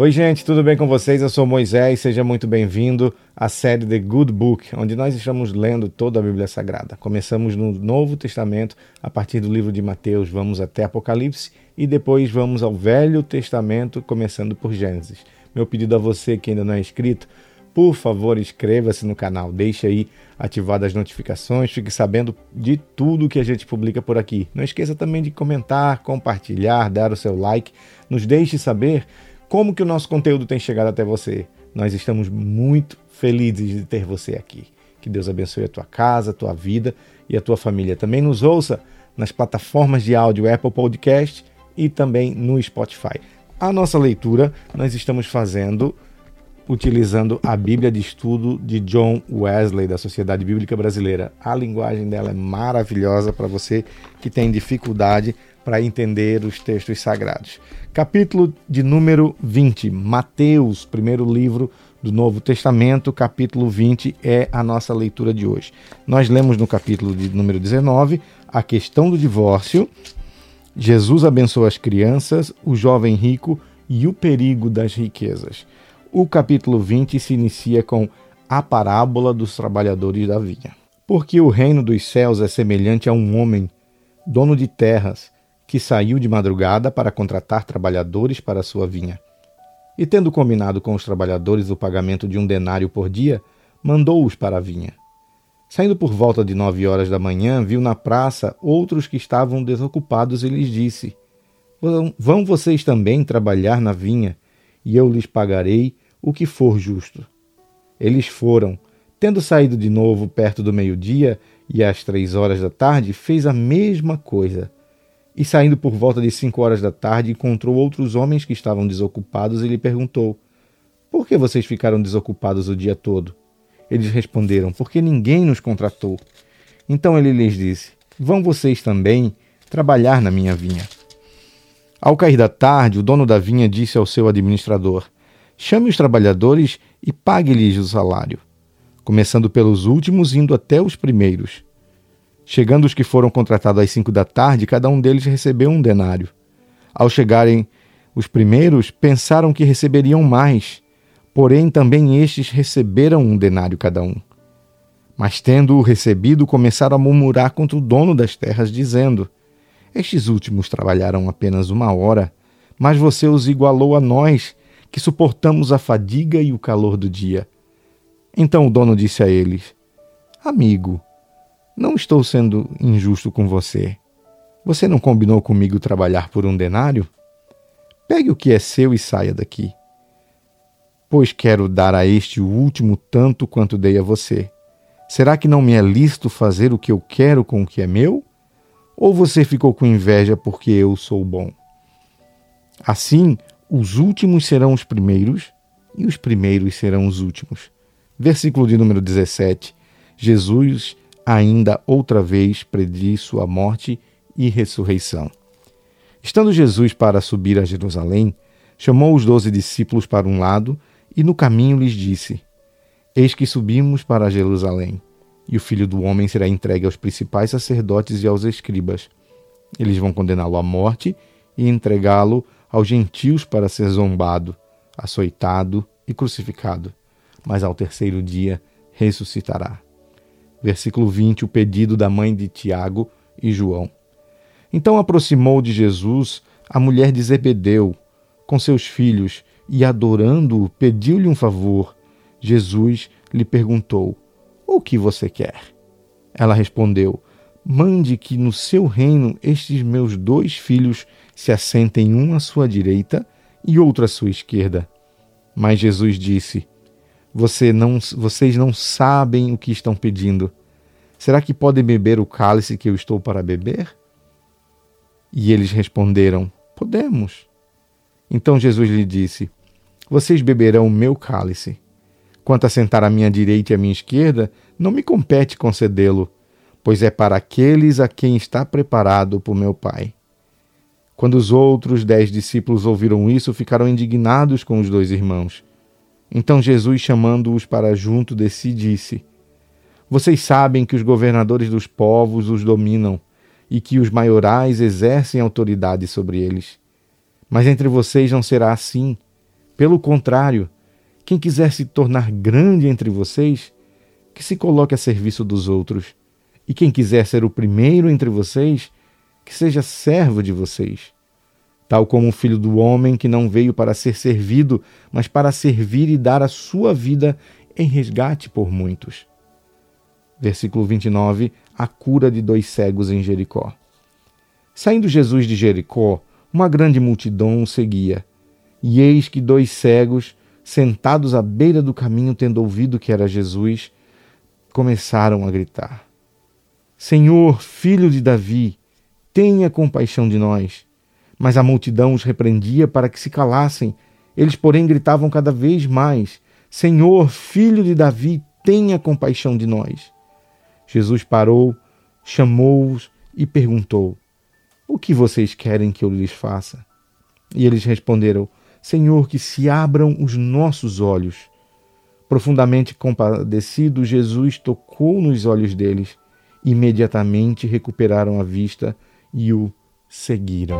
Oi, gente, tudo bem com vocês? Eu sou Moisés, seja muito bem-vindo à série The Good Book, onde nós estamos lendo toda a Bíblia Sagrada. Começamos no Novo Testamento, a partir do livro de Mateus, vamos até Apocalipse e depois vamos ao Velho Testamento, começando por Gênesis. Meu pedido a você que ainda não é inscrito, por favor, inscreva-se no canal, deixe aí ativadas as notificações, fique sabendo de tudo que a gente publica por aqui. Não esqueça também de comentar, compartilhar, dar o seu like, nos deixe saber como que o nosso conteúdo tem chegado até você. Nós estamos muito felizes de ter você aqui. Que Deus abençoe a tua casa, a tua vida e a tua família. Também nos ouça nas plataformas de áudio Apple Podcast e também no Spotify. A nossa leitura nós estamos fazendo utilizando a Bíblia de Estudo de John Wesley, da Sociedade Bíblica Brasileira. A linguagem dela é maravilhosa para você que tem dificuldade para entender os textos sagrados. Capítulo de número 20, Mateus, primeiro livro do Novo Testamento, capítulo 20 é a nossa leitura de hoje. Nós lemos no capítulo de número 19 a questão do divórcio, Jesus abençoa as crianças, o jovem rico e o perigo das riquezas. O capítulo 20 se inicia com a parábola dos trabalhadores da vinha. Porque o reino dos céus é semelhante a um homem, dono de terras, que saiu de madrugada para contratar trabalhadores para sua vinha. E tendo combinado com os trabalhadores o pagamento de um denário por dia, mandou-os para a vinha. Saindo por volta de nove horas da manhã, viu na praça outros que estavam desocupados e lhes disse: Vão vocês também trabalhar na vinha, e eu lhes pagarei o que for justo. Eles foram. Tendo saído de novo perto do meio-dia e às três horas da tarde, fez a mesma coisa. E saindo por volta de cinco horas da tarde, encontrou outros homens que estavam desocupados e lhe perguntou: Por que vocês ficaram desocupados o dia todo? Eles responderam: Porque ninguém nos contratou. Então ele lhes disse: Vão vocês também trabalhar na minha vinha. Ao cair da tarde, o dono da vinha disse ao seu administrador: Chame os trabalhadores e pague-lhes o salário, começando pelos últimos, indo até os primeiros. Chegando os que foram contratados às cinco da tarde, cada um deles recebeu um denário. Ao chegarem os primeiros, pensaram que receberiam mais, porém também estes receberam um denário cada um. Mas tendo-o recebido, começaram a murmurar contra o dono das terras, dizendo: Estes últimos trabalharam apenas uma hora, mas você os igualou a nós, que suportamos a fadiga e o calor do dia. Então o dono disse a eles: Amigo, não estou sendo injusto com você. Você não combinou comigo trabalhar por um denário? Pegue o que é seu e saia daqui. Pois quero dar a este o último tanto quanto dei a você. Será que não me é lícito fazer o que eu quero com o que é meu? Ou você ficou com inveja porque eu sou bom? Assim, os últimos serão os primeiros e os primeiros serão os últimos. Versículo de número 17. Jesus ainda outra vez prediz sua morte e ressurreição. Estando Jesus para subir a Jerusalém, chamou os doze discípulos para um lado e no caminho lhes disse: Eis que subimos para Jerusalém, e o filho do homem será entregue aos principais sacerdotes e aos escribas. Eles vão condená-lo à morte e entregá-lo aos gentios para ser zombado, açoitado e crucificado, mas ao terceiro dia ressuscitará versículo 20, o pedido da mãe de Tiago e João. Então aproximou de Jesus a mulher de Zebedeu com seus filhos e, adorando-o, pediu-lhe um favor. Jesus lhe perguntou: O que você quer? Ela respondeu: Mande que no seu reino estes meus dois filhos se assentem um à sua direita e outro à sua esquerda. Mas Jesus disse: você não, vocês não sabem o que estão pedindo. Será que podem beber o cálice que eu estou para beber? E eles responderam: Podemos. Então Jesus lhe disse: Vocês beberão o meu cálice. Quanto a sentar à minha direita e à minha esquerda, não me compete concedê-lo, pois é para aqueles a quem está preparado por meu Pai. Quando os outros dez discípulos ouviram isso, ficaram indignados com os dois irmãos. Então Jesus, chamando-os para junto de si, disse: Vocês sabem que os governadores dos povos os dominam e que os maiorais exercem autoridade sobre eles. Mas entre vocês não será assim. Pelo contrário, quem quiser se tornar grande entre vocês, que se coloque a serviço dos outros. E quem quiser ser o primeiro entre vocês, que seja servo de vocês. Tal como o filho do homem que não veio para ser servido, mas para servir e dar a sua vida em resgate por muitos. Versículo 29, a cura de dois cegos em Jericó. Saindo Jesus de Jericó, uma grande multidão o seguia. E eis que dois cegos, sentados à beira do caminho, tendo ouvido que era Jesus, começaram a gritar: Senhor, filho de Davi, tenha compaixão de nós. Mas a multidão os repreendia para que se calassem. Eles, porém, gritavam cada vez mais: Senhor, filho de Davi, tenha compaixão de nós. Jesus parou, chamou-os e perguntou: O que vocês querem que eu lhes faça? E eles responderam: Senhor, que se abram os nossos olhos. Profundamente compadecido, Jesus tocou nos olhos deles. Imediatamente recuperaram a vista e o seguiram.